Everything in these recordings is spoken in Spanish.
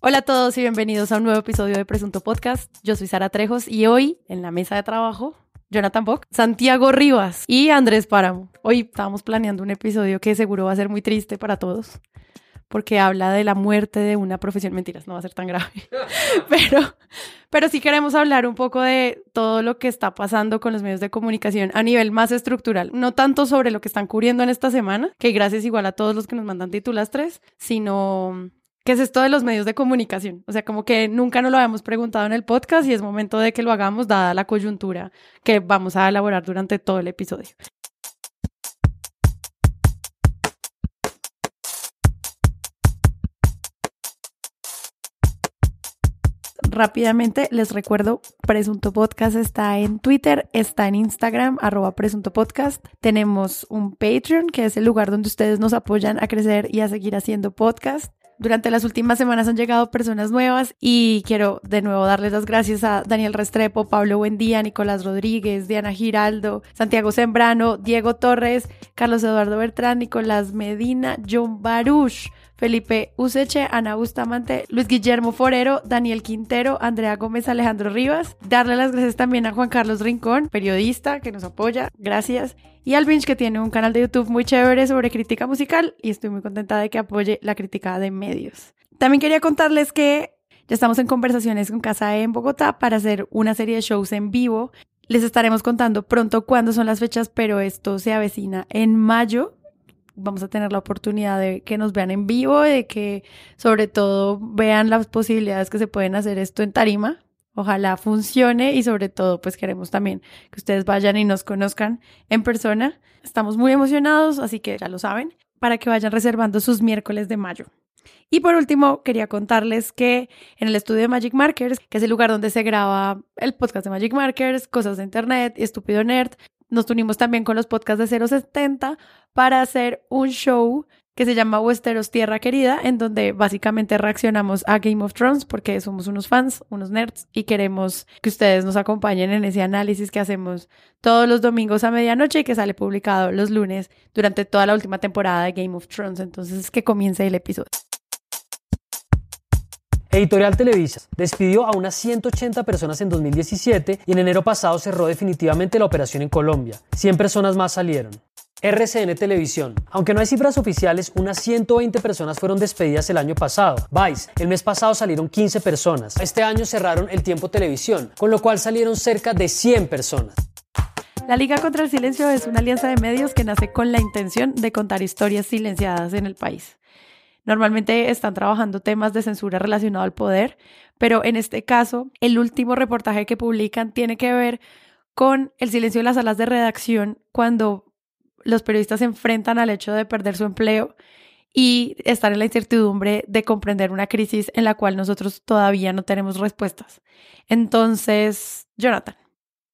Hola a todos y bienvenidos a un nuevo episodio de Presunto Podcast. Yo soy Sara Trejos y hoy en la mesa de trabajo, Jonathan Bock, Santiago Rivas y Andrés Páramo. Hoy estábamos planeando un episodio que seguro va a ser muy triste para todos porque habla de la muerte de una profesión. Mentiras, no va a ser tan grave. pero, pero sí queremos hablar un poco de todo lo que está pasando con los medios de comunicación a nivel más estructural. No tanto sobre lo que están cubriendo en esta semana, que gracias igual a todos los que nos mandan tres, sino ¿Qué es esto de los medios de comunicación? O sea, como que nunca nos lo habíamos preguntado en el podcast y es momento de que lo hagamos dada la coyuntura que vamos a elaborar durante todo el episodio. rápidamente les recuerdo, Presunto Podcast está en Twitter, está en Instagram, arroba Presunto Podcast. Tenemos un Patreon, que es el lugar donde ustedes nos apoyan a crecer y a seguir haciendo podcast. Durante las últimas semanas han llegado personas nuevas y quiero de nuevo darles las gracias a Daniel Restrepo, Pablo Buendía, Nicolás Rodríguez, Diana Giraldo, Santiago Sembrano, Diego Torres, Carlos Eduardo Bertrán, Nicolás Medina, John Baruch, Felipe Useche, Ana Bustamante, Luis Guillermo Forero, Daniel Quintero, Andrea Gómez, Alejandro Rivas. Darle las gracias también a Juan Carlos Rincón, periodista que nos apoya. Gracias. Y al Vinch, que tiene un canal de YouTube muy chévere sobre crítica musical y estoy muy contenta de que apoye la crítica de medios. También quería contarles que ya estamos en conversaciones con Casa en Bogotá para hacer una serie de shows en vivo. Les estaremos contando pronto cuándo son las fechas, pero esto se avecina en mayo vamos a tener la oportunidad de que nos vean en vivo, de que sobre todo vean las posibilidades que se pueden hacer esto en tarima. Ojalá funcione y sobre todo pues queremos también que ustedes vayan y nos conozcan en persona. Estamos muy emocionados, así que ya lo saben, para que vayan reservando sus miércoles de mayo. Y por último, quería contarles que en el estudio de Magic Markers, que es el lugar donde se graba el podcast de Magic Markers, cosas de internet, Estúpido Nerd, nos unimos también con los podcasts de 070 para hacer un show que se llama Westeros Tierra Querida, en donde básicamente reaccionamos a Game of Thrones porque somos unos fans, unos nerds, y queremos que ustedes nos acompañen en ese análisis que hacemos todos los domingos a medianoche y que sale publicado los lunes durante toda la última temporada de Game of Thrones. Entonces, que comience el episodio. Editorial Televisa despidió a unas 180 personas en 2017 y en enero pasado cerró definitivamente la operación en Colombia. 100 personas más salieron. RCN Televisión. Aunque no hay cifras oficiales, unas 120 personas fueron despedidas el año pasado. Vice, el mes pasado salieron 15 personas. Este año cerraron el tiempo televisión, con lo cual salieron cerca de 100 personas. La Liga contra el Silencio es una alianza de medios que nace con la intención de contar historias silenciadas en el país. Normalmente están trabajando temas de censura relacionado al poder, pero en este caso, el último reportaje que publican tiene que ver con el silencio en las salas de redacción cuando los periodistas se enfrentan al hecho de perder su empleo y estar en la incertidumbre de comprender una crisis en la cual nosotros todavía no tenemos respuestas. Entonces, Jonathan,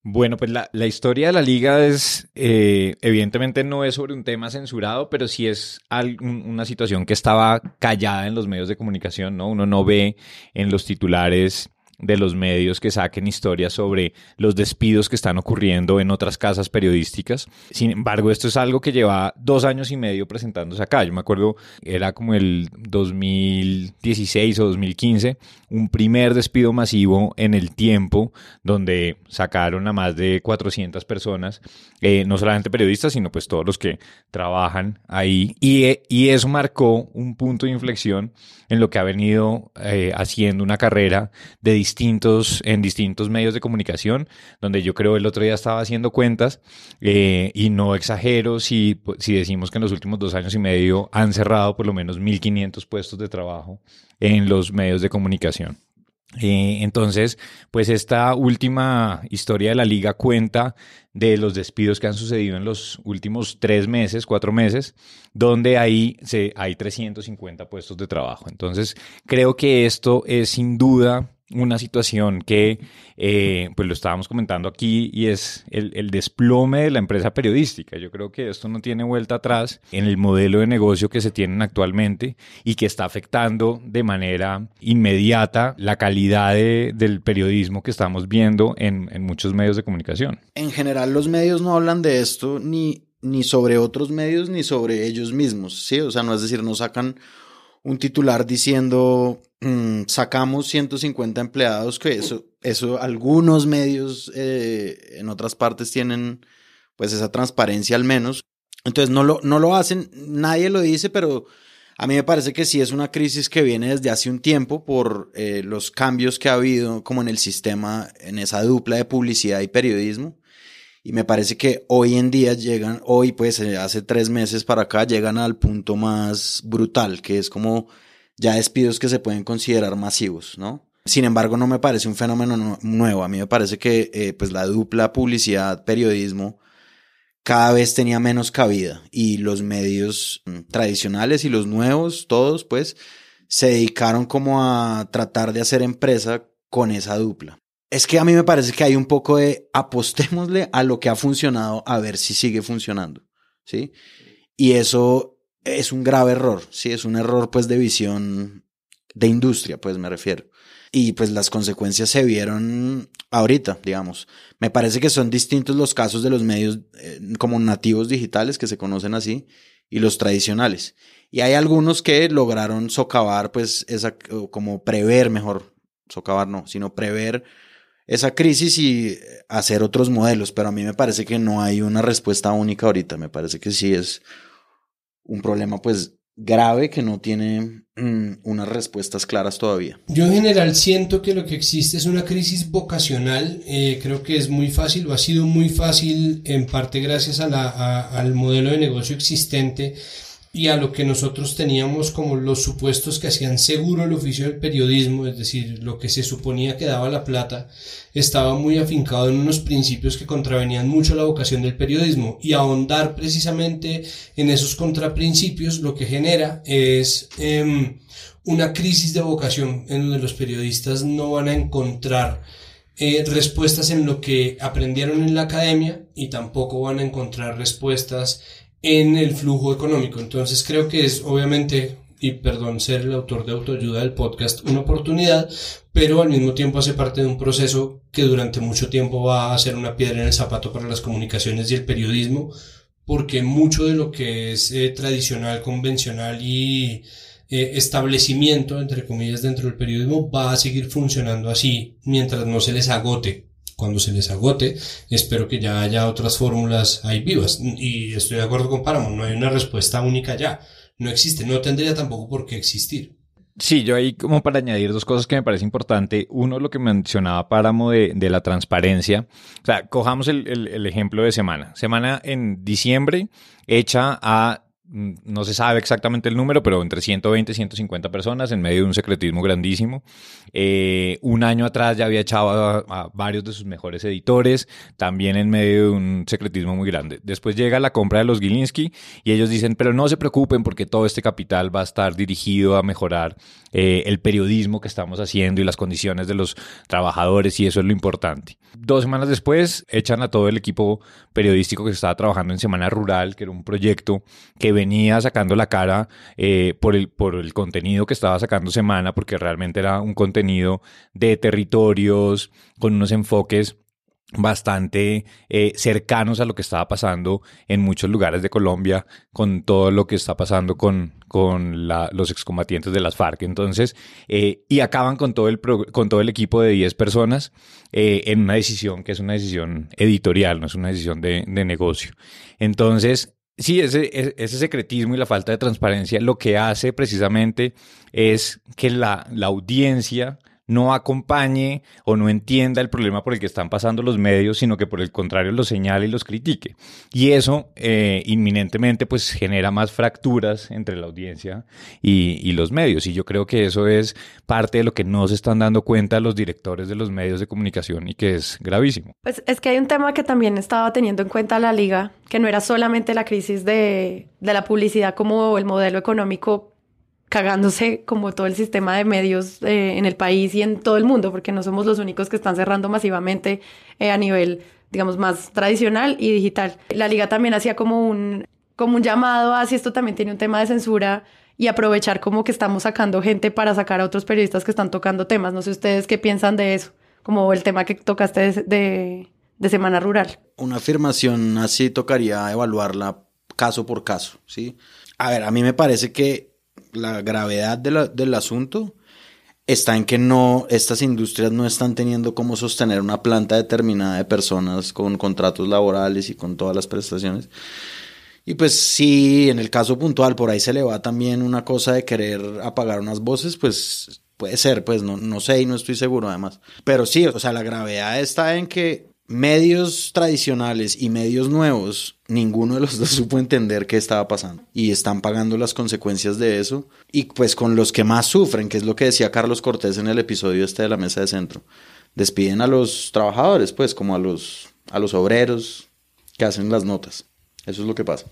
bueno, pues la, historia de la liga es, eh, evidentemente no es sobre un tema censurado, pero sí es una situación que estaba callada en los medios de comunicación, ¿no? Uno no ve en los titulares de los medios que saquen historias sobre los despidos que están ocurriendo en otras casas periodísticas. Sin embargo, esto es algo que lleva dos años y medio presentándose acá. Yo me acuerdo, era como el 2016 o 2015, un primer despido masivo en el tiempo donde sacaron a más de 400 personas, eh, no solamente periodistas, sino pues todos los que trabajan ahí. Y, y eso marcó un punto de inflexión en lo que ha venido eh, haciendo una carrera de distintos, en distintos medios de comunicación, donde yo creo el otro día estaba haciendo cuentas eh, y no exagero si, si decimos que en los últimos dos años y medio han cerrado por lo menos 1.500 puestos de trabajo en los medios de comunicación. Eh, entonces, pues esta última historia de la liga cuenta de los despidos que han sucedido en los últimos tres meses, cuatro meses, donde ahí se, hay 350 puestos de trabajo. Entonces, creo que esto es sin duda una situación que, eh, pues lo estábamos comentando aquí, y es el, desplome de la empresa periodística. Yo creo que esto no tiene vuelta atrás en el modelo de negocio que se tienen actualmente y que está afectando de manera inmediata la calidad del periodismo que estamos viendo en, en muchos medios de comunicación. En general, los medios no hablan de esto ni, ni sobre otros medios ni sobre ellos mismos, ¿sí? O sea, no es decir, no sacan un titular diciendo mm, sacamos 150 empleados, que eso, eso algunos medios eh, en otras partes tienen pues esa transparencia al menos. Entonces no lo, no lo hacen, nadie lo dice, pero a mí me parece que sí es una crisis que viene desde hace un tiempo por eh, los cambios que ha habido como en el sistema, en esa dupla de publicidad y periodismo. Y me parece que hoy en día llegan, hoy pues eh, hace tres meses para acá, llegan al punto más brutal, que es como ya despidos que se pueden considerar masivos, ¿no? Sin embargo, no me parece un fenómeno nuevo. A mí me parece que eh, pues la dupla publicidad-periodismo cada vez tenía menos cabida y los medios mm, tradicionales y los nuevos, todos pues, se dedicaron como a tratar de hacer empresa con esa dupla. Es que a mí me parece que hay un poco de apostémosle a lo que ha funcionado a ver si sigue funcionando, ¿sí? Y eso es un grave error, ¿sí? Es un error pues de visión de industria, pues me refiero. Y pues las consecuencias se vieron ahorita, digamos. Me parece que son distintos los casos de los medios eh, como nativos digitales, que se conocen así, y los tradicionales. Y hay algunos que lograron socavar, pues, esa, como prever mejor, socavar no, sino prever esa crisis y hacer otros modelos. Pero a mí me parece que no hay una respuesta única ahorita. Me parece que sí es un problema, pues, grave que no tiene mm, unas respuestas claras todavía. Yo en general siento que lo que existe es una crisis vocacional. Eh, creo que es muy fácil o ha sido muy fácil en parte gracias a la, al modelo de negocio existente y a lo que nosotros teníamos como los supuestos que hacían seguro el oficio del periodismo, es decir, lo que se suponía que daba la plata, estaba muy afincado en unos principios que contravenían mucho la vocación del periodismo. Y ahondar precisamente en esos contraprincipios lo que genera es em, una crisis de vocación en donde los periodistas no van a encontrar eh, respuestas en lo que aprendieron en la academia y tampoco van a encontrar respuestas en el flujo económico. Entonces creo que es obviamente, y perdón ser el autor de autoayuda del podcast, una oportunidad, pero al mismo tiempo hace parte de un proceso que durante mucho tiempo va a ser una piedra en el zapato para las comunicaciones y el periodismo, porque mucho de lo que es eh, tradicional, convencional y eh, establecimiento, entre comillas, dentro del periodismo va a seguir funcionando así mientras no se les agote cuando se les agote, espero que ya haya otras fórmulas ahí vivas. Y estoy de acuerdo con Paramount, no hay una respuesta única ya. No existe, no tendría tampoco por qué existir. Sí, yo ahí como para añadir dos cosas que me parece importante. Uno, lo que mencionaba Páramo de, de la transparencia. O sea, cojamos el, el, ejemplo de semana. Semana en diciembre hecha a no se sabe exactamente el número, pero entre 120 y 150 personas en medio de un secretismo grandísimo. Eh, un año atrás ya había echado a, varios de sus mejores editores, también en medio de un secretismo muy grande. Después llega la compra de los Gilinski y ellos dicen, pero no se preocupen porque todo este capital va a estar dirigido a mejorar eh, el periodismo que estamos haciendo y las condiciones de los trabajadores y eso es lo importante. Dos semanas después echan a todo el equipo periodístico que estaba trabajando en Semana Rural, que era un proyecto que venía sacando la cara eh, por, el, por el contenido que estaba sacando Semana, porque realmente era un contenido de territorios, con unos enfoques bastante eh, cercanos a lo que estaba pasando en muchos lugares de Colombia, con todo lo que está pasando con, con los excombatientes de las FARC. Entonces, eh, y acaban con todo el, con todo el equipo de 10 personas en una decisión que es una decisión editorial, no es una decisión de, de negocio. Entonces, Sí, ese, ese secretismo y la falta de transparencia lo que hace precisamente es que la, la audiencia no acompañe o no entienda el problema por el que están pasando los medios, sino que por el contrario los señale y los critique. Y eso eh, inminentemente pues genera más fracturas entre la audiencia y, los medios. Y yo creo que eso es parte de lo que no se están dando cuenta los directores de los medios de comunicación y que es gravísimo. Pues es que hay un tema que también estaba teniendo en cuenta la liga, que no era solamente la crisis de la publicidad como el modelo económico cagándose como todo el sistema de medios eh, en el país y en todo el mundo, porque no somos los únicos que están cerrando masivamente eh, a nivel, digamos, más tradicional y digital. La liga también hacía como un, como un llamado a si esto también tiene un tema de censura y aprovechar como que estamos sacando gente para sacar a otros periodistas que están tocando temas. No sé ustedes qué piensan de eso, como el tema que tocaste de, de Semana Rural. Una afirmación así tocaría evaluarla caso por caso, ¿sí? A ver, a mí me parece que la gravedad del asunto está en que no, estas industrias no están teniendo cómo sostener una planta determinada de personas con contratos laborales y con todas las prestaciones. Y pues sí, en el caso puntual, por ahí se le va también una cosa de querer apagar unas voces, pues puede ser, pues no, no sé y no estoy seguro además. Pero sí, o sea, la gravedad está en que medios tradicionales y medios nuevos, ninguno de los dos supo entender qué estaba pasando y están pagando las consecuencias de eso y pues con los que más sufren, que es lo que decía Carlos Cortés en el episodio este de la mesa de centro, despiden a los trabajadores, pues como a los, a los obreros que hacen las notas. Eso es lo que pasa.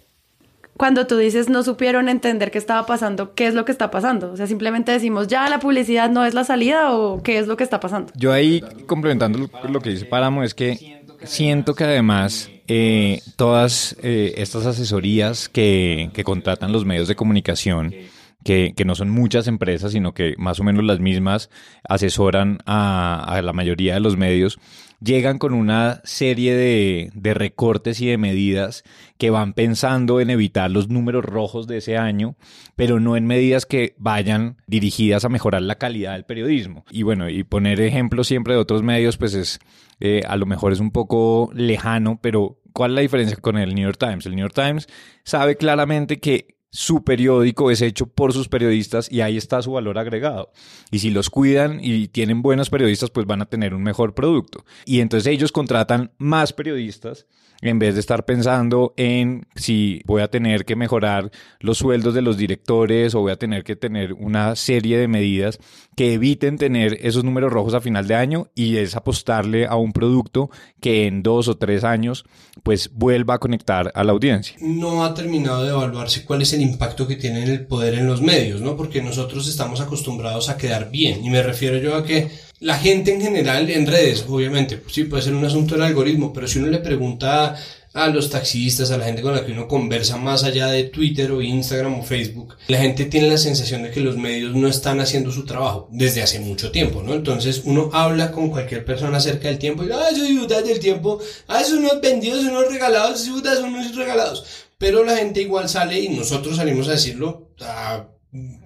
Cuando tú dices no supieron entender qué estaba pasando, ¿qué es lo que está pasando? O sea, simplemente decimos, ya la publicidad no es la salida o qué es lo que está pasando. Yo ahí, complementando lo, que dice Páramo, es que siento que además eh, todas eh, estas asesorías que, que, contratan los medios de comunicación, que, que, no son muchas empresas, sino que más o menos las mismas asesoran a, a la mayoría de los medios, llegan con una serie de, recortes y de medidas que van pensando en evitar los números rojos de ese año, pero no en medidas que vayan dirigidas a mejorar la calidad del periodismo. Y bueno, y poner ejemplos siempre de otros medios, pues es eh, a lo mejor es un poco lejano, pero ¿cuál es la diferencia con el New York Times? El New York Times sabe claramente que su periódico es hecho por sus periodistas y ahí está su valor agregado. Y si los cuidan y tienen buenos periodistas, pues van a tener un mejor producto. Y entonces ellos contratan más periodistas en vez de estar pensando en si voy a tener que mejorar los sueldos de los directores o voy a tener que tener una serie de medidas que eviten tener esos números rojos a final de año y es apostarle a un producto que en dos o tres años pues vuelva a conectar a la audiencia. No ha terminado de evaluarse cuál es el impacto que tiene el poder en los medios, ¿no? Porque nosotros estamos acostumbrados a quedar bien y me refiero yo a que la gente en general en redes, obviamente, sí puede ser un asunto del algoritmo, pero si uno le pregunta a los taxistas, a la gente con la que uno conversa más allá de Twitter o Instagram o Facebook, la gente tiene la sensación de que los medios no están haciendo su trabajo desde hace mucho tiempo, ¿no? Entonces uno habla con cualquier persona acerca del tiempo y ah, eso disfrutas del tiempo, ah, son unos vendidos, unos regalados, son unos regalados. Pero la gente igual sale y nosotros salimos a decirlo, ah,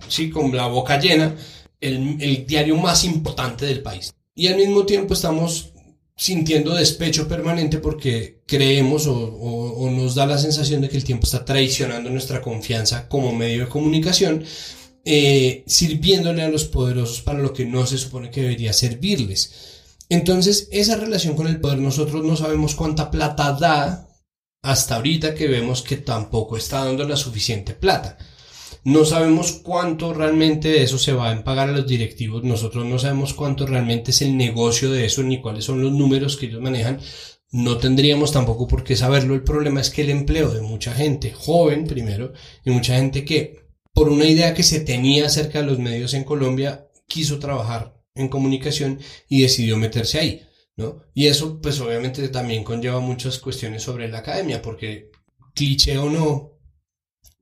sí, con la boca llena, el, diario más importante del país. Y al mismo tiempo estamos sintiendo despecho permanente porque creemos o, nos da la sensación de que el tiempo está traicionando nuestra confianza como medio de comunicación, eh, sirviéndole a los poderosos para lo que no se supone que debería servirles. Entonces, esa relación con el poder, nosotros no sabemos cuánta plata da hasta ahorita que vemos que tampoco está dando la suficiente plata. No sabemos cuánto realmente de eso se va a pagar a los directivos, nosotros no sabemos cuánto realmente es el negocio de eso ni cuáles son los números que ellos manejan. No tendríamos tampoco por qué saberlo. El problema es que el empleo de mucha gente joven primero y mucha gente que por una idea que se tenía acerca de los medios en Colombia quiso trabajar en comunicación y decidió meterse ahí. ¿no? Y eso pues obviamente también conlleva muchas cuestiones sobre la academia porque cliché o no,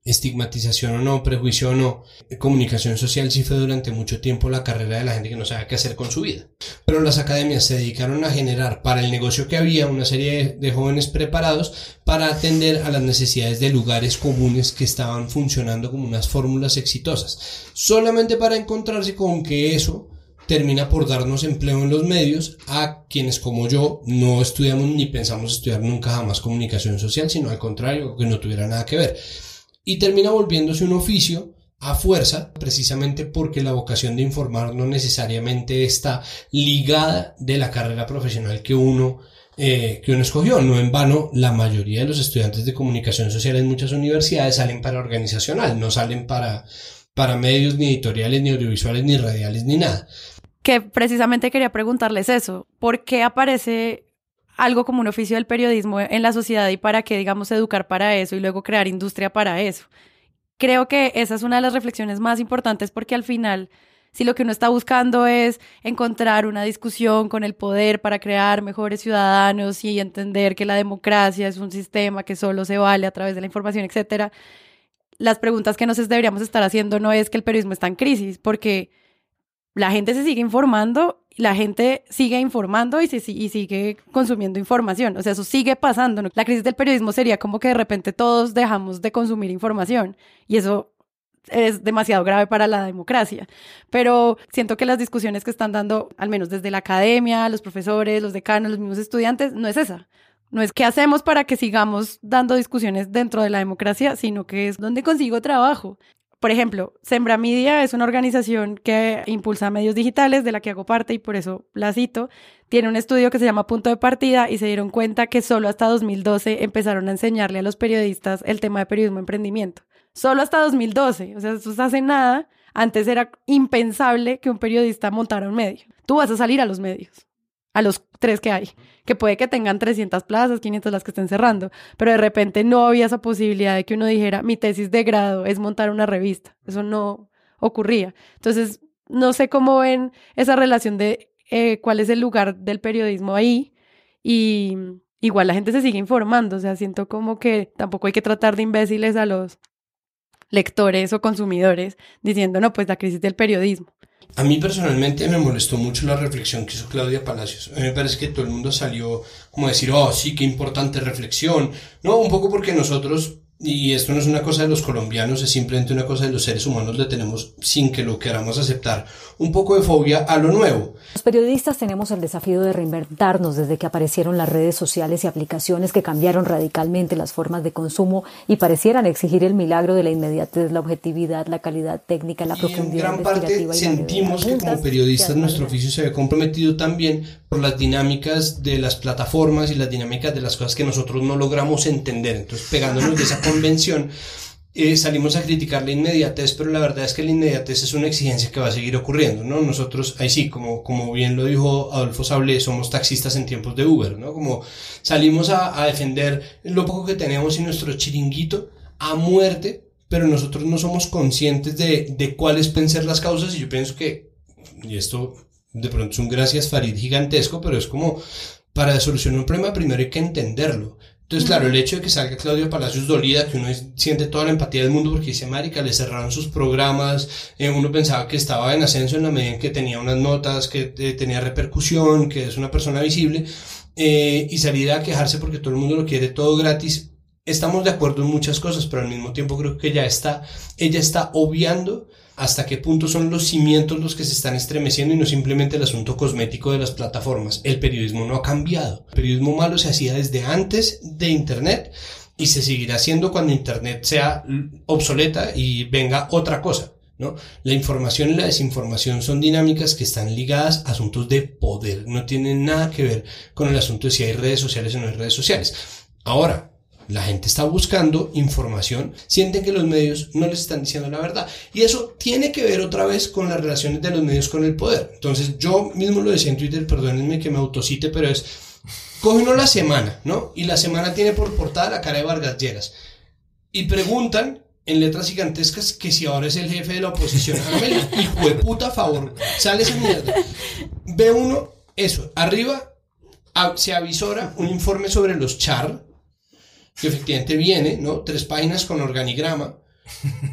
estigmatización o no, prejuicio o no, comunicación social sí fue durante mucho tiempo la carrera de la gente que no sabía qué hacer con su vida. Pero las academias se dedicaron a generar para el negocio que había una serie de jóvenes preparados para atender a las necesidades de lugares comunes que estaban funcionando como unas fórmulas exitosas. Solamente para encontrarse con que eso termina por darnos empleo en los medios a quienes como yo no estudiamos ni pensamos estudiar nunca jamás comunicación social, sino al contrario, que no tuviera nada que ver y termina volviéndose un oficio a fuerza, precisamente porque la vocación de informar no necesariamente está ligada de la carrera profesional que uno, eh, que uno escogió. No en vano, la mayoría de los estudiantes de comunicación social en muchas universidades salen para organizacional, no salen para, para medios ni editoriales, ni audiovisuales, ni radiales, ni nada. Que precisamente quería preguntarles eso. ¿Por qué aparece algo como un oficio del periodismo en la sociedad y para qué, digamos, educar para eso y luego crear industria para eso. Creo que esa es una de las reflexiones más importantes porque al final, si lo que uno está buscando es encontrar una discusión con el poder para crear mejores ciudadanos y entender que la democracia es un sistema que solo se vale a través de la información, etcétera, las preguntas que nos deberíamos estar haciendo no es que el periodismo está en crisis, porque la gente se sigue informando la gente sigue informando y, y, sigue consumiendo información. O sea, eso sigue pasando. La crisis del periodismo sería como que de repente todos dejamos de consumir información y eso es demasiado grave para la democracia. Pero siento que las discusiones que están dando, al menos desde la academia, los profesores, los decanos, los mismos estudiantes, no es esa. No es qué hacemos para que sigamos dando discusiones dentro de la democracia, sino que es dónde consigo trabajo. Por ejemplo, Sembra Media es una organización que impulsa medios digitales de la que hago parte y por eso la cito. Tiene un estudio que se llama Punto de Partida y se dieron cuenta que solo hasta 2012 empezaron a enseñarle a los periodistas el tema de periodismo emprendimiento. Solo hasta 2012, o sea, eso hace nada. Antes era impensable que un periodista montara un medio. Tú vas a salir a los medios a los tres que hay, que puede que tengan 300 plazas, 500 las que estén cerrando, pero de repente no había esa posibilidad de que uno dijera, mi tesis de grado es montar una revista. Eso no ocurría. Entonces, no sé cómo ven esa relación de eh, cuál es el lugar del periodismo ahí y igual la gente se sigue informando, o sea, siento como que tampoco hay que tratar de imbéciles a los lectores o consumidores diciendo, no, pues la crisis del periodismo. A mí personalmente me molestó mucho la reflexión que hizo Claudia Palacios. A mí me parece que todo el mundo salió como a decir, oh, sí, qué importante reflexión. No, un poco porque nosotros y esto no es una cosa de los colombianos, es simplemente una cosa de los seres humanos, le tenemos, sin que lo queramos aceptar, un poco de fobia a lo nuevo. Los periodistas tenemos el desafío de reinventarnos desde que aparecieron las redes sociales y aplicaciones que cambiaron radicalmente las formas de consumo y parecieran exigir el milagro de la inmediatez, la objetividad, la calidad técnica, la profundidad en gran parte sentimos que como periodistas nuestro oficio se ve comprometido también por las dinámicas de las plataformas y las dinámicas de las cosas que nosotros no logramos entender. Entonces, pegándonos de esa convención, eh, salimos a criticar la inmediatez, pero la verdad es que la inmediatez es una exigencia que va a seguir ocurriendo, ¿no? Nosotros, ahí sí, como, como bien lo dijo Adolfo Sable, somos taxistas en tiempos de Uber, ¿no? Como salimos a, a defender lo poco que tenemos y nuestro chiringuito a muerte, pero nosotros no somos conscientes de, de cuáles pueden ser las causas y yo pienso que, y esto de pronto es un gracias Farid gigantesco, pero es como para solucionar un problema primero hay que entenderlo. Entonces, claro, el hecho de que salga Claudio Palacios dolida, que uno siente toda la empatía del mundo porque dice, marica, le cerraron sus programas, eh, uno pensaba que estaba en ascenso en la medida en que tenía unas notas, que eh, tenía repercusión, que es una persona visible, eh, y salir a quejarse porque todo el mundo lo quiere todo gratis. Estamos de acuerdo en muchas cosas, pero al mismo tiempo creo que ya está, ella está obviando hasta qué punto son los cimientos los que se están estremeciendo y no simplemente el asunto cosmético de las plataformas. El periodismo no ha cambiado. El periodismo malo se hacía desde antes de Internet y se seguirá haciendo cuando Internet sea obsoleta y venga otra cosa. ¿no? La información y la desinformación son dinámicas que están ligadas a asuntos de poder. No tienen nada que ver con el asunto de si hay redes sociales o no hay redes sociales. Ahora, la gente está buscando información, sienten que los medios no les están diciendo la verdad. Y eso tiene que ver otra vez con las relaciones de los medios con el poder. Entonces yo mismo lo decía en Twitter, perdónenme que me autocite, pero es, coge uno la semana, ¿no? Y la semana tiene por portada la cara de Vargas Lleras. Y preguntan en letras gigantescas que si ahora es el jefe de la oposición. hijo de puta favor, sale esa mierda. Ve uno, eso, arriba se avisora un informe sobre los char, que efectivamente viene, ¿no? Tres páginas con organigrama.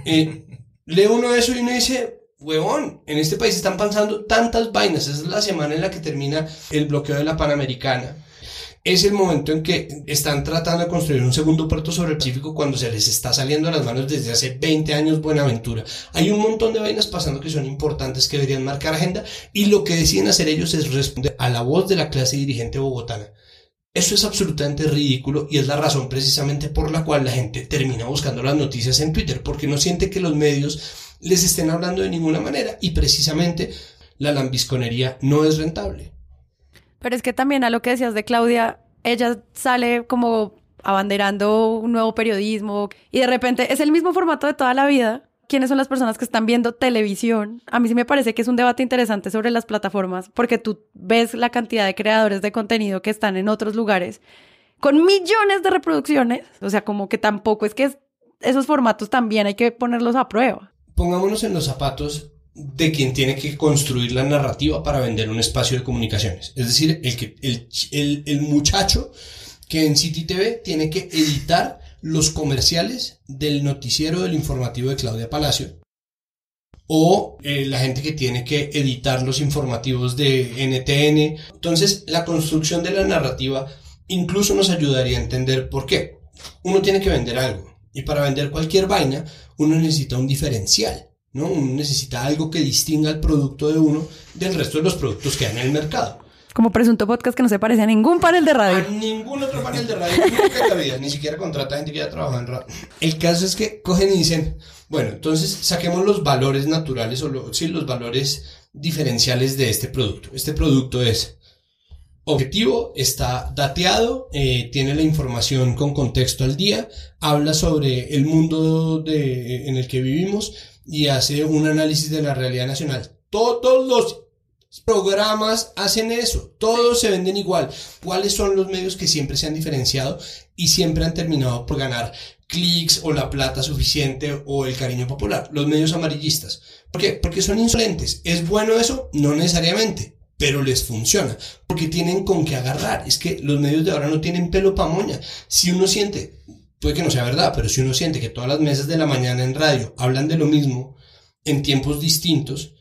Eh, lee uno eso y uno dice, huevón, en este país están pasando tantas vainas. Esa es la semana en la que termina el bloqueo de la Panamericana. Es el momento en que están tratando de construir un segundo puerto sobre el Pacífico cuando se les está saliendo a las manos desde hace 20 años Buenaventura. Hay un montón de vainas pasando que son importantes que deberían marcar agenda y lo que deciden hacer ellos es responder a la voz de la clase dirigente bogotana. Eso es absolutamente ridículo y es la razón precisamente por la cual la gente termina buscando las noticias en Twitter, porque no siente que los medios les estén hablando de ninguna manera y precisamente la lambisconería no es rentable. Pero es que también a lo que decías de Claudia, ella sale como abanderando un nuevo periodismo y de repente es el mismo formato de toda la vida, quiénes son las personas que están viendo televisión. A mí sí me parece que es un debate interesante sobre las plataformas, porque tú ves la cantidad de creadores de contenido que están en otros lugares con millones de reproducciones. O sea, como que tampoco es que esos formatos también hay que ponerlos a prueba. Pongámonos en los zapatos de quien tiene que construir la narrativa para vender un espacio de comunicaciones. Es decir, el, que, el, el, muchacho que en City TV tiene que editar los comerciales del noticiero del informativo de Claudia Palacio o eh, la gente que tiene que editar los informativos de NTN. Entonces, la construcción de la narrativa incluso nos ayudaría a entender por qué. Uno tiene que vender algo Y para vender cualquier vaina, uno necesita un diferencial, ¿no? Uno necesita algo que distinga el producto de uno del resto de los productos que hay en el mercado. Como presunto podcast que no se parece a ningún panel de radio. A ningún otro panel de radio nunca en la vida, ni siquiera contrata gente que ya trabaja en radio. El caso es que cogen y dicen, bueno, entonces saquemos los valores naturales o lo- sí, los valores diferenciales de este producto. Este producto es objetivo, está dateado, eh, tiene la información con contexto al día, habla sobre el mundo de- en el que vivimos y hace un análisis de la realidad nacional. Todos los programas hacen eso, todos se venden igual. ¿Cuáles son los medios que siempre se han diferenciado y siempre han terminado por ganar clics o la plata suficiente o el cariño popular? Los medios amarillistas. ¿Por qué? Porque son insolentes. ¿Es bueno eso? No necesariamente, pero les funciona, porque tienen con qué agarrar. Es que los medios de ahora no tienen pelo pa' moña. Si uno siente, puede que no sea verdad, pero si uno siente que todas las mesas de la mañana en radio hablan de lo mismo en tiempos distintos,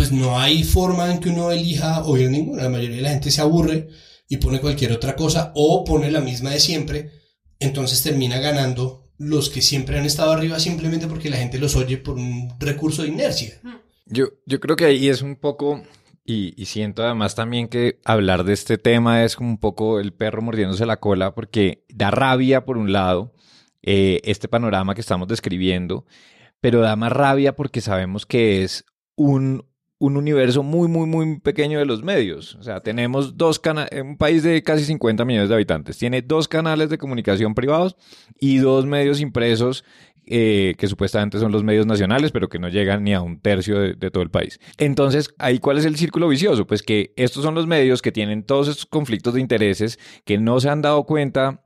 pues no hay forma en que uno elija oír ninguna. La mayoría de la gente se aburre y pone cualquier otra cosa o pone la misma de siempre. Entonces termina ganando los que siempre han estado arriba simplemente porque la gente los oye por un recurso de inercia. Yo, yo creo que ahí es un poco, y, y siento además también que hablar de este tema es como un poco el perro mordiéndose la cola, porque da rabia por un lado eh, este panorama que estamos describiendo, pero da más rabia porque sabemos que es un, un universo muy, muy, muy pequeño de los medios. O sea, tenemos dos canales, un país de casi 50 millones de habitantes, tiene dos canales de comunicación privados y dos medios impresos eh, que supuestamente son los medios nacionales, pero que no llegan ni a un tercio de, de todo el país. Entonces, ahí cuál es el círculo vicioso? Pues que estos son los medios que tienen todos estos conflictos de intereses, que no se han dado cuenta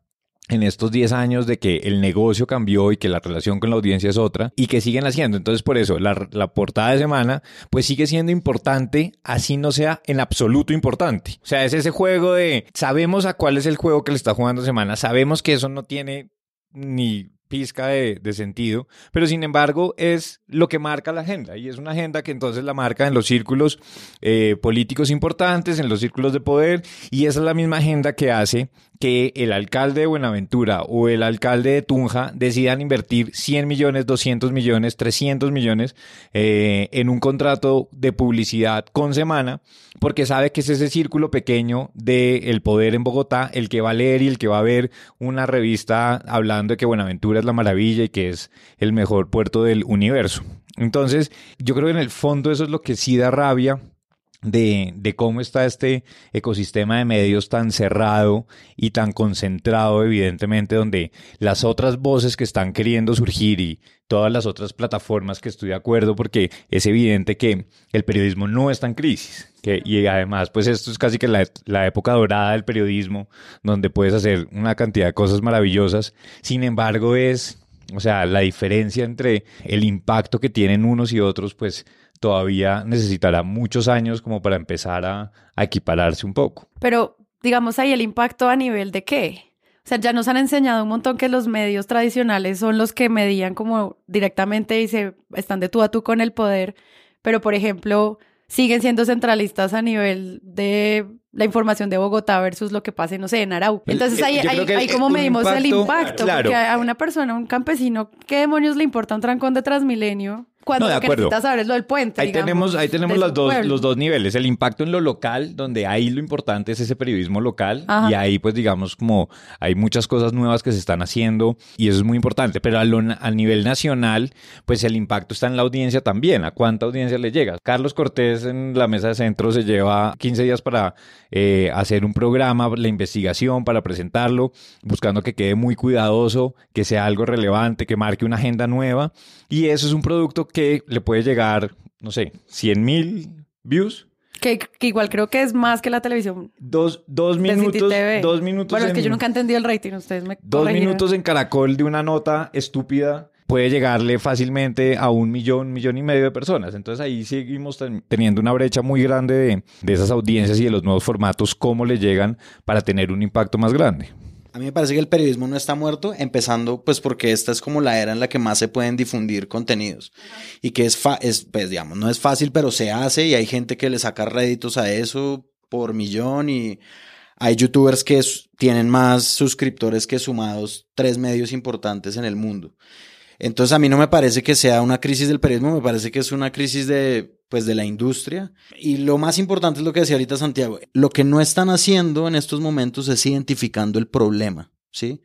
en estos 10 años de que el negocio cambió y que la relación con la audiencia es otra y que siguen haciendo. Entonces, por eso, la, portada de semana, pues sigue siendo importante, así no sea en absoluto importante. O sea, es ese juego de, sabemos a cuál es el juego que le está jugando semana, sabemos que eso no tiene ni pizca de, de, sentido, pero sin embargo es lo que marca la agenda y es una agenda que entonces la marca en los círculos eh, políticos importantes, en los círculos de poder y esa es la misma agenda que hace que el alcalde de Buenaventura o el alcalde de Tunja decidan invertir 100 millones, 200 millones, 300 millones eh, en un contrato de publicidad con semana, porque sabe que es ese círculo pequeño del el poder en Bogotá el que va a leer y el que va a ver una revista hablando de que Buenaventura es la maravilla y que es el mejor puerto del universo. Entonces, yo creo que en el fondo eso es lo que sí da rabia de, de, cómo está este ecosistema de medios tan cerrado y tan concentrado, evidentemente, donde las otras voces que están queriendo surgir y todas las otras plataformas que estoy de acuerdo, porque es evidente que el periodismo no está en crisis. Que, y además, pues esto es casi que la, la época dorada del periodismo, donde puedes hacer una cantidad de cosas maravillosas. Sin embargo, es, o sea, la diferencia entre el impacto que tienen unos y otros, pues todavía necesitará muchos años como para empezar a, a, equipararse un poco. Pero, digamos, ahí el impacto a nivel de qué? O sea, ya nos han enseñado un montón que los medios tradicionales son los que medían como directamente y se están de tú a tú con el poder, pero, por ejemplo, siguen siendo centralistas a nivel de la información de Bogotá versus lo que pase, no sé, en Arauca. Entonces ahí, ahí, ahí como medimos impacto, el impacto, claro. porque a una persona, un campesino, ¿qué demonios le importa un trancón de Transmilenio? Cuando no, lo que necesitas saber es lo del puente. Ahí digamos, tenemos, ahí tenemos los dos, los dos niveles. El impacto en lo local, donde ahí lo importante es ese periodismo local. Ajá. Y ahí, pues, digamos, como hay muchas cosas nuevas que se están haciendo y eso es muy importante. Pero a, lo, a nivel nacional, pues el impacto está en la audiencia también. ¿A cuánta audiencia le llega? Carlos Cortés en la mesa de centro se lleva 15 días para eh, hacer un programa, la investigación, para presentarlo, buscando que quede muy cuidadoso, que sea algo relevante, que marque una agenda nueva. Y eso es un producto que le puede llegar, no sé, 100 mil views. Que, que, igual creo que es más que la televisión. Dos, dos minutos. Dos minutos. Bueno, en, es que yo nunca entendí el rating, ustedes me Dos corregirán. minutos en Caracol de una nota estúpida puede llegarle fácilmente a un millón, millón y medio de personas. Entonces ahí seguimos ten, teniendo una brecha muy grande de, de esas audiencias y de los nuevos formatos, cómo le llegan para tener un impacto más grande. A mí me parece que el periodismo no está muerto, empezando pues porque esta es como la era en la que más se pueden difundir contenidos y que es, es pues digamos, no es fácil, pero se hace y hay gente que le saca réditos a eso por millón y Hay youtubers que tienen más suscriptores que sumados tres medios importantes en el mundo. Entonces a mí no me parece que sea una crisis del periodismo, me parece que es una crisis de, pues, de la industria. Y lo más importante es lo que decía ahorita Santiago. Lo que no están haciendo en estos momentos es identificando el problema, ¿sí?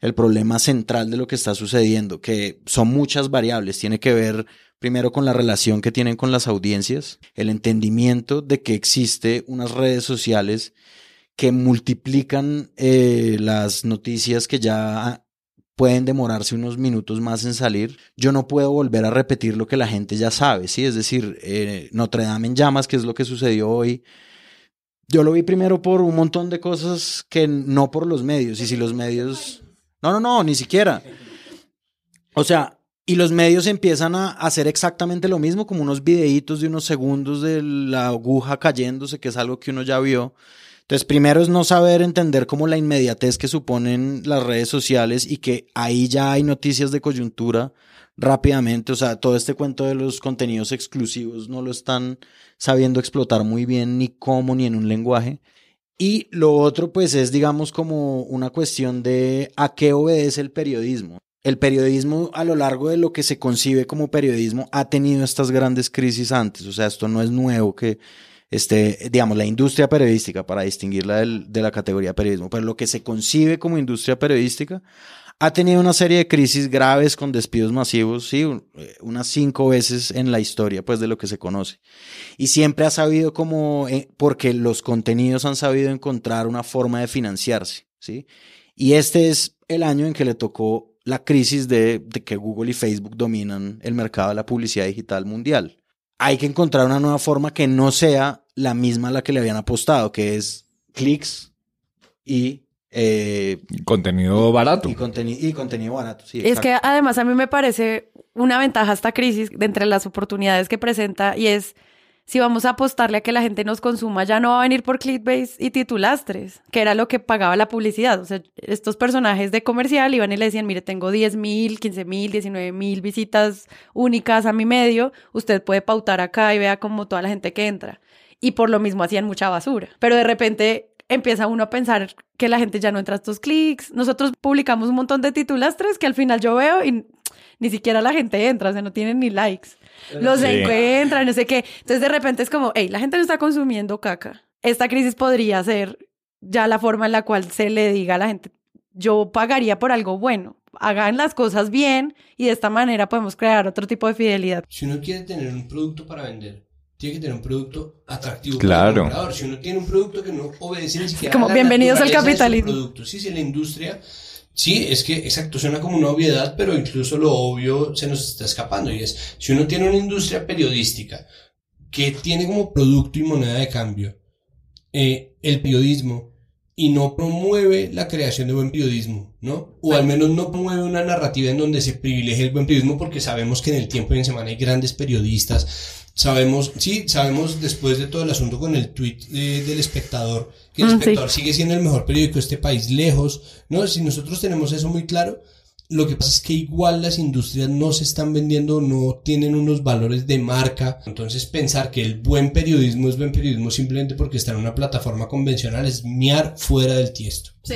El problema central de lo que está sucediendo, que son muchas variables. Tiene que ver primero con la relación que tienen con las audiencias, el entendimiento de que existe unas redes sociales que multiplican eh, las noticias que ya pueden demorarse unos minutos más en salir. Yo no puedo volver a repetir lo que la gente ya sabe, ¿sí? Es decir, eh, Notre Dame en llamas, que es lo que sucedió hoy. Yo lo vi primero por un montón de cosas que no por los medios. Y si los medios... No, no, no, ni siquiera. O sea, y los medios empiezan a hacer exactamente lo mismo, como unos videitos de unos segundos de la aguja cayéndose, que es algo que uno ya vio. Entonces, primero es no saber entender cómo la inmediatez que suponen las redes sociales y que ahí ya hay noticias de coyuntura rápidamente. O sea, todo este cuento de los contenidos exclusivos no lo están sabiendo explotar muy bien ni cómo ni en un lenguaje. Y lo otro, pues, es, digamos, como una cuestión de a qué obedece el periodismo. El periodismo, a lo largo de lo que se concibe como periodismo, ha tenido estas grandes crisis antes. O sea, esto no es nuevo que este, digamos, la industria periodística, para distinguirla del, de la categoría periodismo, pero lo que se concibe como industria periodística ha tenido una serie de crisis graves con despidos masivos, sí, unas cinco veces en la historia, pues, de lo que se conoce. Y siempre ha sabido como, eh, porque los contenidos han sabido encontrar una forma de financiarse, sí. Y este es el año en que le tocó la crisis de que Google y Facebook dominan el mercado de la publicidad digital mundial hay que encontrar una nueva forma que no sea la misma a la que le habían apostado, que es clics y... Eh, contenido barato. Y, y contenido barato, sí. Es que además a mí me parece una ventaja esta crisis de entre las oportunidades que presenta y es si vamos a apostarle a que la gente nos consuma, ya no va a venir por clickbait y titulastres, que era lo que pagaba la publicidad. O sea, estos personajes de comercial iban y le decían, mire, tengo 10 mil, 15 mil, 19 mil visitas únicas a mi medio, usted puede pautar acá y vea como toda la gente que entra. Y por lo mismo hacían mucha basura. Pero de repente empieza uno a pensar que la gente ya no entra a estos clics. Nosotros publicamos un montón de titulastres que al final yo veo y ni siquiera la gente entra, o sea, no tienen ni likes los encuentran, no sé qué. Entonces de repente es como, hey, la gente no está consumiendo caca. Esta crisis podría ser ya la forma en la cual se le diga a la gente, yo pagaría por algo bueno, hagan las cosas bien y de esta manera podemos crear otro tipo de fidelidad. Si uno quiere tener un producto para vender, tiene que tener un producto atractivo claro. para el comprador. Si uno tiene un producto que no obedece ni siquiera como a la bienvenidos al capitalismo. Producto. Sí, sí, la industria Sí, es que, exacto, suena como una obviedad, pero incluso lo obvio se nos está escapando. Y es, si uno tiene una industria periodística que tiene como producto y moneda de cambio eh, el periodismo y no promueve la creación de buen periodismo, ¿no? O al menos no promueve una narrativa en donde se privilegie el buen periodismo porque sabemos que en el tiempo y en semana hay grandes periodistas Sabemos, sí, sabemos después de todo el asunto con el tweet del espectador, que el mm, espectador sigue siendo el mejor periódico de este país lejos, ¿no? Si nosotros tenemos eso muy claro, lo que pasa es que igual las industrias no se están vendiendo, no tienen unos valores de marca. Entonces pensar que el buen periodismo es buen periodismo simplemente porque está en una plataforma convencional es miar fuera del tiesto. Sí.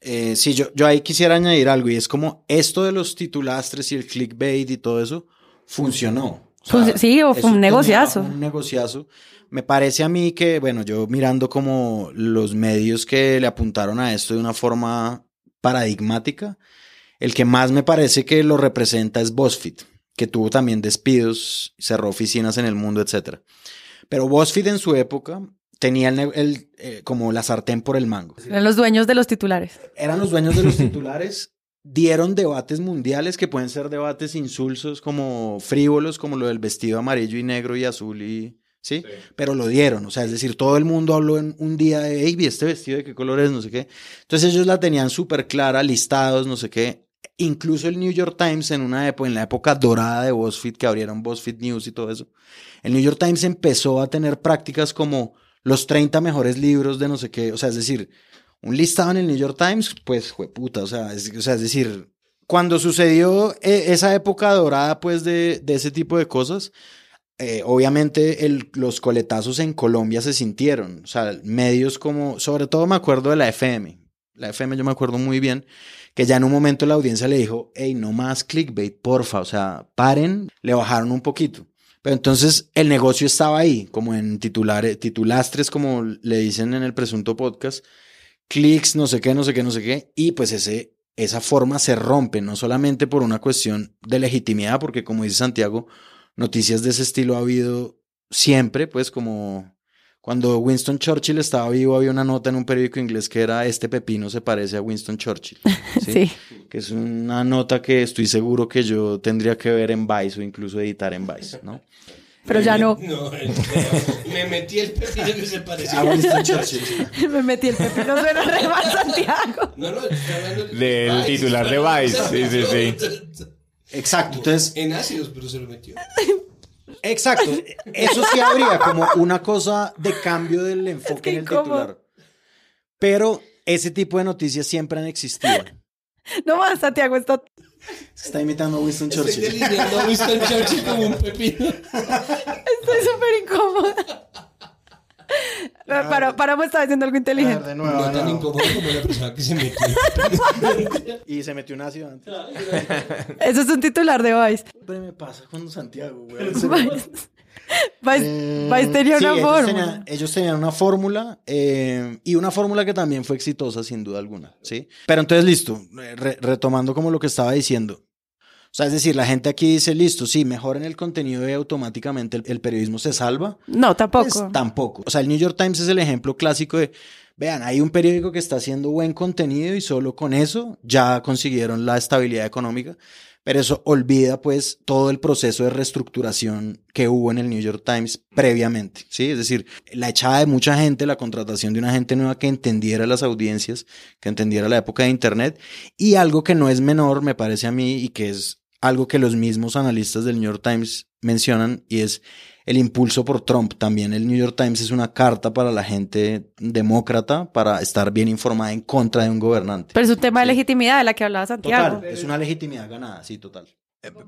Eh, sí, yo, yo ahí quisiera añadir algo y es como esto de los titulastres y el clickbait y todo eso funcionó sí, o fue un negociazo. Un negociazo. Me parece a mí que, bueno, yo mirando como los medios que le apuntaron a esto de una forma paradigmática, el que más me parece que lo representa es BuzzFeed, que tuvo también despidos, cerró oficinas en el mundo, etc. Pero BuzzFeed en su época tenía el, eh, como la sartén por el mango. Eran los dueños de los titulares. Eran los dueños de los titulares dieron debates mundiales que pueden ser debates insulsos como frívolos, como lo del vestido amarillo y negro y azul y... ¿Sí? Pero lo dieron, o sea, es decir, todo el mundo habló en un día de, hey, este vestido de qué color es, no sé qué. Entonces ellos la tenían súper clara, listados, no sé qué. Incluso el New York Times en una época, en la época dorada de BuzzFeed, que abrieron BuzzFeed News y todo eso, el New York Times empezó a tener prácticas como los 30 mejores libros de no sé qué, o sea, es decir, un listado en el New York Times, pues, fue puta, o sea, o sea, es decir, cuando sucedió eh, esa época dorada, pues, de, de ese tipo de cosas, eh, obviamente los coletazos en Colombia se sintieron. O sea, medios como, sobre todo me acuerdo de la FM. La FM yo me acuerdo muy bien que ya en un momento la audiencia le dijo, hey, no más clickbait, porfa, o sea, paren, le bajaron un poquito. Pero entonces el negocio estaba ahí, como en titulares, titulastres, como le dicen en el presunto podcast, clics, no sé qué, no sé qué, no sé qué, y pues ese, esa forma se rompe, no solamente por una cuestión de legitimidad, porque como dice Santiago, noticias de ese estilo ha habido siempre, pues como cuando Winston Churchill estaba vivo, había una nota en un periódico inglés que era Este pepino se parece a Winston Churchill. Sí. Sí. Que es una nota que estoy seguro que yo tendría que ver en Vice o incluso editar en Vice, ¿no? Pero ya no. No, el- me metí el pepino que se parecía A Winston Churchill. Me metí el pepino, suena re mal, Santiago. No, no, estoy hablando Del titular de Vice, sí, sí, sí. Exacto, entonces, En ácidos, pero se lo metió. exacto. Eso sí habría como una cosa de cambio del enfoque que en el incómodo. titular. Pero ese tipo de noticias siempre han existido. No más, Santiago está. Se está imitando a Winston Estoy Churchill. delineando a Winston Churchill como un pepino. Estoy súper incómoda. Para, para, me estaba diciendo algo inteligente. De nuevo, No de tan incómodo como la persona que se metió. Y se metió un ácido antes. Eso es un titular de Vice. Siempre me pasa con Santiago, güey. Vice, Eh, Vice tenía sí, una ellos fórmula. tenían- ellos tenían una fórmula eh, y una fórmula que también fue exitosa sin duda alguna, ¿sí? Pero entonces, listo, re- retomando como lo que estaba diciendo. O sea, es decir, la gente aquí dice, listo, sí, mejoren el contenido y automáticamente el, el periodismo se salva. No, tampoco. Pues, tampoco. O sea, el New York Times es el ejemplo clásico de, vean, hay un periódico que está haciendo buen contenido y solo con eso ya consiguieron la estabilidad económica. Pero eso olvida pues todo el proceso de reestructuración que hubo en el New York Times previamente, ¿sí? Es decir, la echada de mucha gente, la contratación de una gente nueva que entendiera las audiencias, que entendiera la época de Internet y algo que no es menor, me parece a mí, y que es algo que los mismos analistas del New York Times mencionan y es el impulso por Trump. También el New York Times es una carta para la gente demócrata para estar bien informada en contra de un gobernante. Pero es un tema de legitimidad de la que hablaba Santiago. Total, es una legitimidad ganada, sí, total.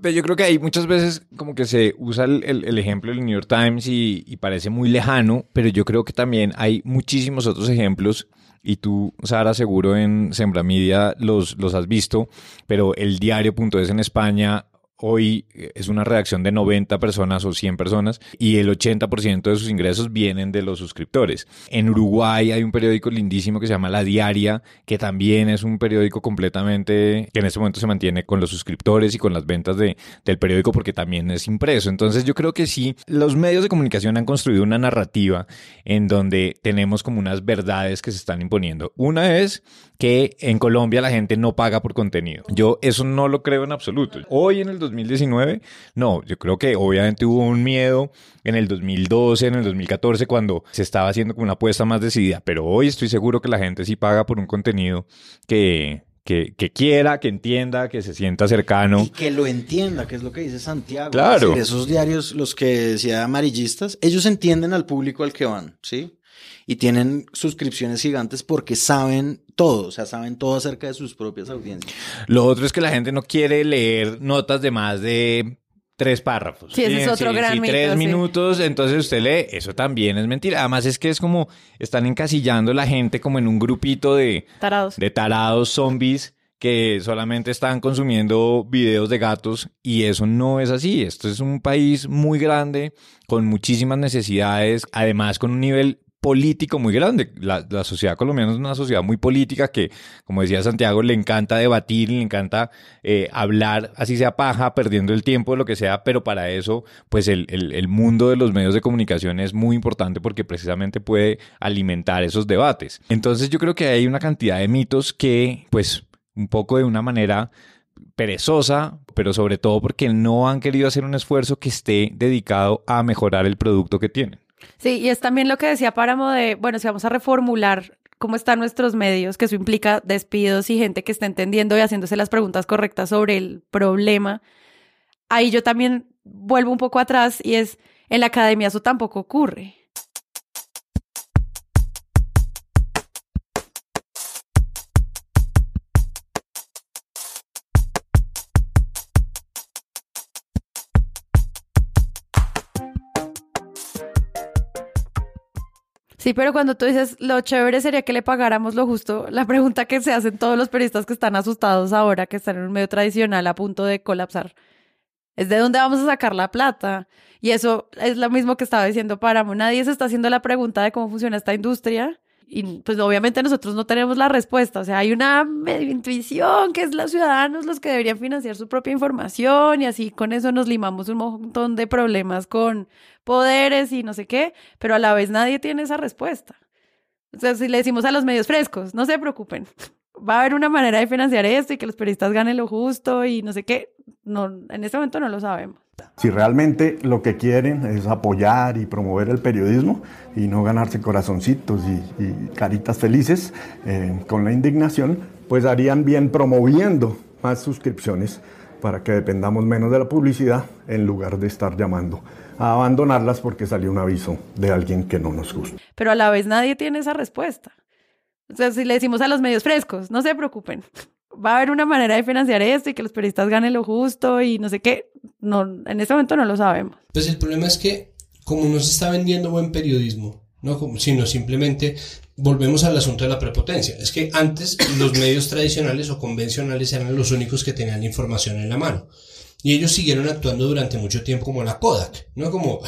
Pero yo creo que ahí muchas veces como que se usa el, el- el ejemplo del New York Times y, y parece muy lejano, pero yo creo que también hay muchísimos otros ejemplos y tú, Sara, seguro en Sembra Media los, los has visto, pero el diario.es en España hoy es una redacción de 90 personas o 100 personas y el 80% de sus ingresos vienen de los suscriptores. En Uruguay hay un periódico lindísimo que se llama La Diaria, que también es un periódico completamente que en este momento se mantiene con los suscriptores y con las ventas de, del periódico porque también es impreso. Entonces yo creo que sí, los medios de comunicación han construido una narrativa en donde tenemos como unas verdades que se están imponiendo. Una es que en Colombia la gente no paga por contenido. Yo eso no lo creo en absoluto. Hoy en el 2019, no, yo creo que obviamente hubo un miedo en el 2012, en el 2014, cuando se estaba haciendo como una apuesta más decidida, pero hoy estoy seguro que la gente sí paga por un contenido que, que, que quiera, que entienda, que se sienta cercano. Y que lo entienda, que es lo que dice Santiago. Claro. Es decir, esos diarios, los que decía amarillistas, ellos entienden al público al que van, ¿sí? Y tienen suscripciones gigantes porque saben todo, o sea, saben todo acerca de sus propias audiencias. Lo otro es que la gente no quiere leer notas de más de tres párrafos. Sí, ese es otro gran si mito, tres sí. minutos, entonces usted lee, eso también es mentira. Además es que es como, están encasillando la gente como en un grupito de, Tarados. de tarados zombies que solamente están consumiendo videos de gatos y eso no es así. Esto es un país muy grande, con muchísimas necesidades, además con un nivel político muy grande. La, la sociedad colombiana es una sociedad muy política que, como decía Santiago, le encanta debatir, le encanta eh, hablar, así sea paja, perdiendo el tiempo, lo que sea, pero para eso, pues el, el, el mundo de los medios de comunicación es muy importante porque precisamente puede alimentar esos debates. Entonces yo creo que hay una cantidad de mitos que, pues, un poco de una manera perezosa, pero sobre todo porque no han querido hacer un esfuerzo que esté dedicado a mejorar el producto que tienen. Sí, y es también lo que decía Páramo de, bueno, si vamos a reformular cómo están nuestros medios, que eso implica despidos y gente que está entendiendo y haciéndose las preguntas correctas sobre el problema. Ahí yo también vuelvo un poco atrás y es, en la academia eso tampoco ocurre. Sí, pero cuando tú dices lo chévere sería que le pagáramos lo justo, la pregunta que se hacen todos los periodistas que están asustados ahora, que están en un medio tradicional a punto de colapsar, es de dónde vamos a sacar la plata. Y eso es lo mismo que estaba diciendo Páramo. Nadie se está haciendo la pregunta de cómo funciona esta industria. Y pues obviamente nosotros no tenemos la respuesta. O sea, hay una medio intuición que es los ciudadanos los que deberían financiar su propia información y así con eso nos limamos un montón de problemas con poderes y no sé qué, pero a la vez nadie tiene esa respuesta. O sea, si le decimos a los medios frescos, no se preocupen, va a haber una manera de financiar esto y que los periodistas ganen lo justo y no sé qué, no, en este momento no lo sabemos. Si realmente lo que quieren es apoyar y promover el periodismo y no ganarse corazoncitos y, caritas felices eh, con la indignación, pues harían bien promoviendo más suscripciones para que dependamos menos de la publicidad en lugar de estar llamando a abandonarlas porque salió un aviso de alguien que no nos gusta. Pero a la vez nadie tiene esa respuesta. O sea, si le decimos a los medios frescos, no se preocupen, va a haber una manera de financiar esto y que los periodistas ganen lo justo y no sé qué, no, en este momento no lo sabemos. Pues el problema es que como no se está vendiendo buen periodismo, no sino simplemente volvemos al asunto de la prepotencia. Es que antes los medios tradicionales o convencionales eran los únicos que tenían información en la mano. Y ellos siguieron actuando durante mucho tiempo como la Kodak, ¿no? Como,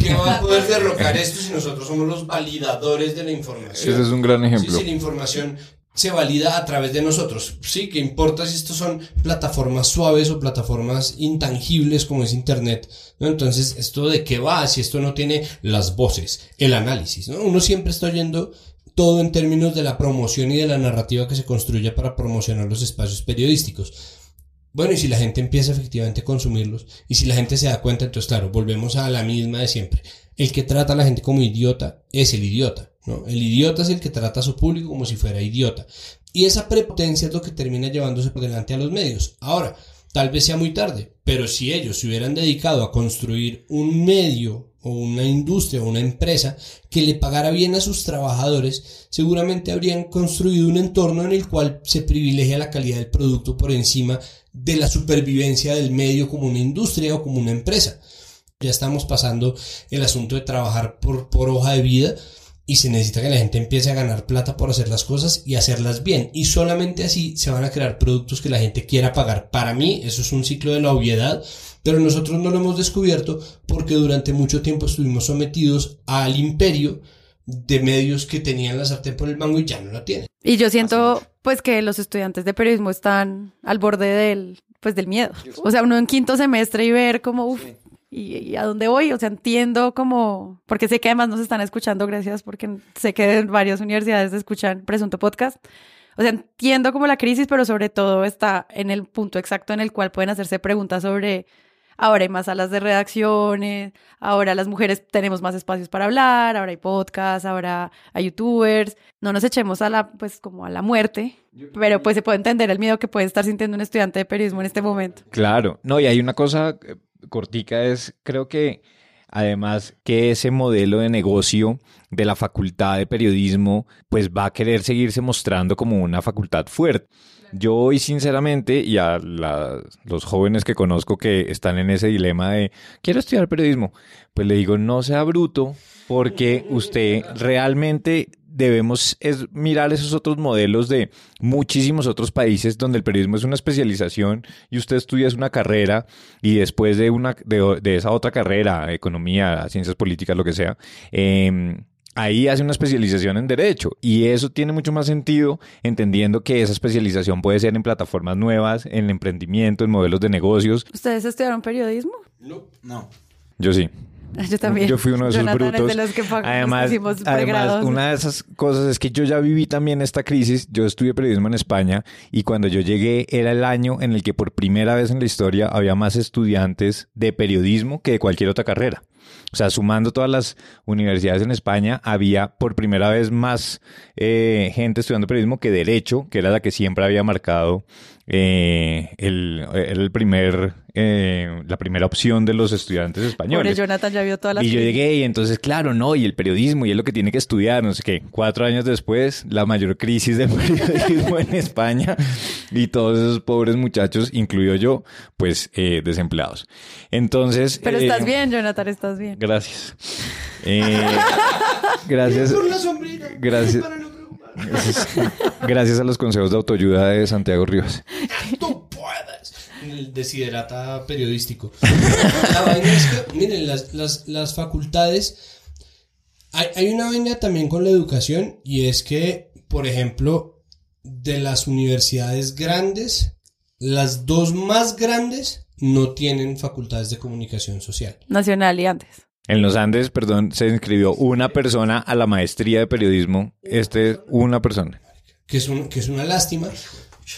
¿qué va a poder derrocar esto si nosotros somos los validadores de la información? Ese es un gran ejemplo. Sí, si la información se valida a través de nosotros. Sí, que importa si estos son plataformas suaves o plataformas intangibles como es Internet. ¿no? Entonces, ¿esto de qué va? Si esto no tiene las voces, el análisis. ¿no? Uno siempre está oyendo todo en términos de la promoción y de la narrativa que se construye para promocionar los espacios periodísticos. Bueno, y si la gente empieza efectivamente a consumirlos, y si la gente se da cuenta, entonces claro, volvemos a la misma de siempre. El que trata a la gente como idiota es el idiota, El idiota es el que trata a su público como si fuera idiota. Y esa prepotencia es lo que termina llevándose por delante a los medios. Ahora, tal vez sea muy tarde, pero si ellos se hubieran dedicado a construir un medio o una industria o una empresa que le pagara bien a sus trabajadores, seguramente habrían construido un entorno en el cual se privilegia la calidad del producto por encima de la supervivencia del medio como una industria o como una empresa. Ya estamos pasando el asunto de trabajar por, por hoja de vida y se necesita que la gente empiece a ganar plata por hacer las cosas y hacerlas bien. Y solamente así se van a crear productos que la gente quiera pagar. Para mí eso es un ciclo de la obviedad, pero nosotros no lo hemos descubierto porque durante mucho tiempo estuvimos sometidos al imperio de medios que tenían la sartén por el mango y ya no la tienen. Y yo siento pues que los estudiantes de periodismo están al borde del pues del miedo. O sea, uno en quinto semestre y ver como uff, y, a dónde voy, o sea, entiendo como porque sé que además nos están escuchando, gracias porque sé que en varias universidades escuchan Presunto Podcast. O sea, entiendo como la crisis, pero sobre todo está en el punto exacto en el cual pueden hacerse preguntas sobre Ahora hay más salas de redacciones, ahora las mujeres tenemos más espacios para hablar, ahora hay podcasts, ahora hay youtubers. No nos echemos a la, pues, como a la muerte, pero pues se puede entender el miedo que puede estar sintiendo un estudiante de periodismo en este momento. Claro, no, y hay una cosa eh, cortica, es creo que además que ese modelo de negocio de la facultad de periodismo, pues va a querer seguirse mostrando como una facultad fuerte. Yo hoy sinceramente y a los jóvenes que conozco que están en ese dilema de quiero estudiar periodismo, pues le digo no sea bruto porque usted realmente debemos es mirar esos otros modelos de muchísimos otros países donde el periodismo es una especialización y usted estudia es una carrera y después de una de, de esa otra carrera, economía, ciencias políticas, lo que sea, eh, ahí hace una especialización en derecho y eso tiene mucho más sentido entendiendo que esa especialización puede ser en plataformas nuevas, en emprendimiento, en modelos de negocios. ¿Ustedes estudiaron periodismo? No. No. Yo sí. Yo también. Yo fui uno de esos brutos. De los que además, además una de esas cosas es que yo ya viví también esta crisis. Yo estudié periodismo en España y cuando yo llegué era el año en el que por primera vez en la historia había más estudiantes de periodismo que de cualquier otra carrera. O sea, sumando todas las universidades en España, había por primera vez más eh, gente estudiando periodismo que derecho, que era la que siempre había marcado eh, el, el primer, eh, la primera opción de los estudiantes españoles. Jonathan ya vio todas las Y yo llegué y entonces, claro, no, y el periodismo, y es lo que tiene que estudiar, no sé qué. Cuatro años después, la mayor crisis del periodismo en España y todos esos pobres muchachos, incluido yo, pues eh, desempleados. Entonces... Pero estás bien, Jonathan, estás bien. Gracias. Eh, Gracias. Por la sombrita. Gracias. Gracias, gracias a los consejos de autoayuda de Santiago Rivas. Tú puedes. El desiderata periodístico. La vaina es que, miren, las, las, las facultades. Hay, hay una vaina también con la educación y es que, por ejemplo, de las universidades grandes, las dos más grandes no tienen facultades de comunicación social. Nacional y antes. En los Andes, perdón, se inscribió una persona a la maestría de periodismo. Este es una persona. que es, que es una lástima,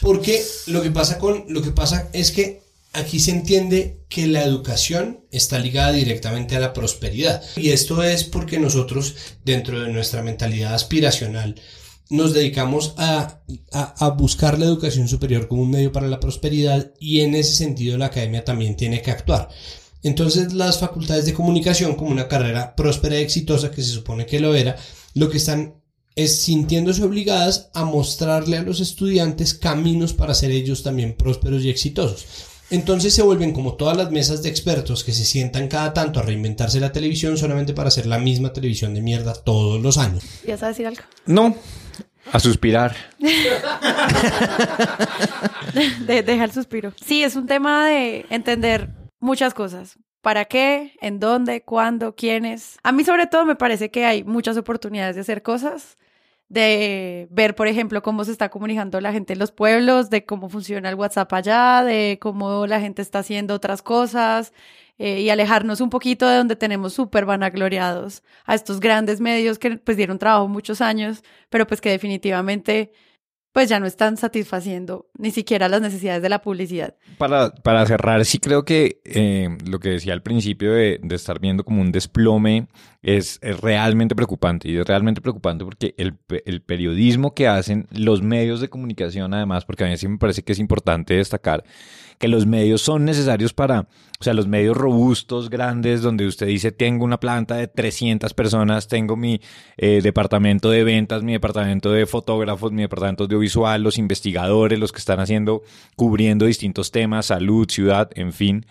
porque lo que pasa con lo que pasa es que aquí se entiende que la educación está ligada directamente a la prosperidad y esto es porque nosotros dentro de nuestra mentalidad aspiracional nos dedicamos a- a buscar la educación superior como un medio para la prosperidad y en ese sentido la academia también tiene que actuar. Entonces las facultades de comunicación como una carrera próspera y exitosa que se supone que lo era, lo que están es sintiéndose obligadas a mostrarle a los estudiantes caminos para ser ellos también prósperos y exitosos. Entonces se vuelven como todas las mesas de expertos que se sientan cada tanto a reinventarse la televisión solamente para hacer la misma televisión de mierda todos los años. ¿Ya sabes decir algo? No, a suspirar. De, deja el suspiro. Sí, es un tema de entender muchas cosas. ¿Para qué? ¿En dónde? ¿Cuándo? ¿Quiénes? A mí sobre todo me parece que hay muchas oportunidades de hacer cosas, de ver, por ejemplo, cómo se está comunicando la gente en los pueblos, de cómo funciona el WhatsApp allá, de cómo la gente está haciendo otras cosas eh, y alejarnos un poquito de donde tenemos súper vanagloriados a estos grandes medios que pues dieron trabajo muchos años, pero pues que definitivamente pues ya no están satisfaciendo ni siquiera las necesidades de la publicidad. Para, para cerrar, sí creo que eh, lo que decía al principio de, de estar viendo como un desplome es, es realmente preocupante. Y es realmente preocupante porque el, el periodismo que hacen los medios de comunicación, además, porque a mí sí me parece que es importante destacar que los medios son necesarios para, o sea, los medios robustos, grandes, donde usted dice, tengo una planta de 300 personas, tengo mi eh, departamento de ventas, mi departamento de fotógrafos, mi departamento de audiovisual, los investigadores, los que están haciendo, cubriendo distintos temas, salud, ciudad, en fin.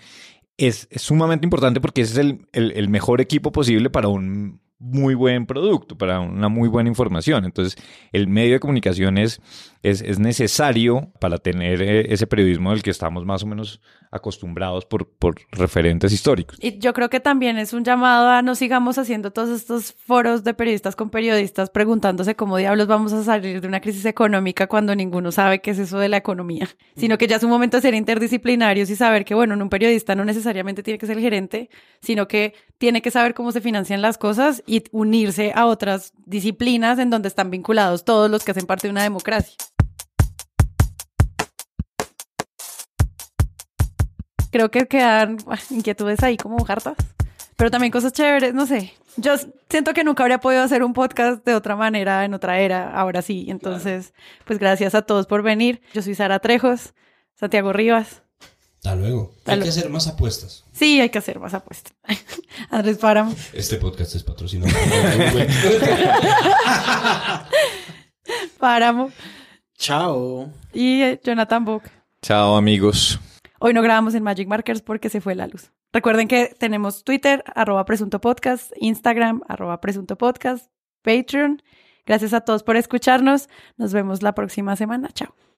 Es, es sumamente importante porque ese es el, el- el mejor equipo posible para un muy buen producto, para una muy buena información. Entonces, el medio de comunicación es, es, es necesario para tener eh, ese periodismo del que estamos más o menos acostumbrados por, por referentes históricos. Y yo creo que también es un llamado a no sigamos haciendo todos estos foros de periodistas con periodistas preguntándose cómo diablos vamos a salir de una crisis económica cuando ninguno sabe qué es eso de la economía, sino que ya es un momento de ser interdisciplinarios y saber que, bueno, un periodista no necesariamente tiene que ser el gerente, sino que tiene que saber cómo se financian las cosas y unirse a otras disciplinas en donde están vinculados todos los que hacen parte de una democracia. Creo que quedan inquietudes ahí como hartas, pero también cosas chéveres, no sé. Yo siento que nunca habría podido hacer un podcast de otra manera en otra era, ahora sí. Entonces, pues gracias a todos por venir. Yo soy Sara Trejos, Santiago Rivas. Hasta luego. Hasta Hay que hacer más apuestas. Sí, hay que hacer más apuestas. Andrés Páramo. Este podcast es patrocinado. Páramo Chao. y eh, Jonathan Bock. Chao amigos. Hoy no grabamos en Magic Markers porque se fue la luz. Recuerden que tenemos Twitter, arroba presunto podcast, Instagram, arroba presunto podcast, Patreon. Gracias a todos por escucharnos. Nos vemos la próxima semana. Chao.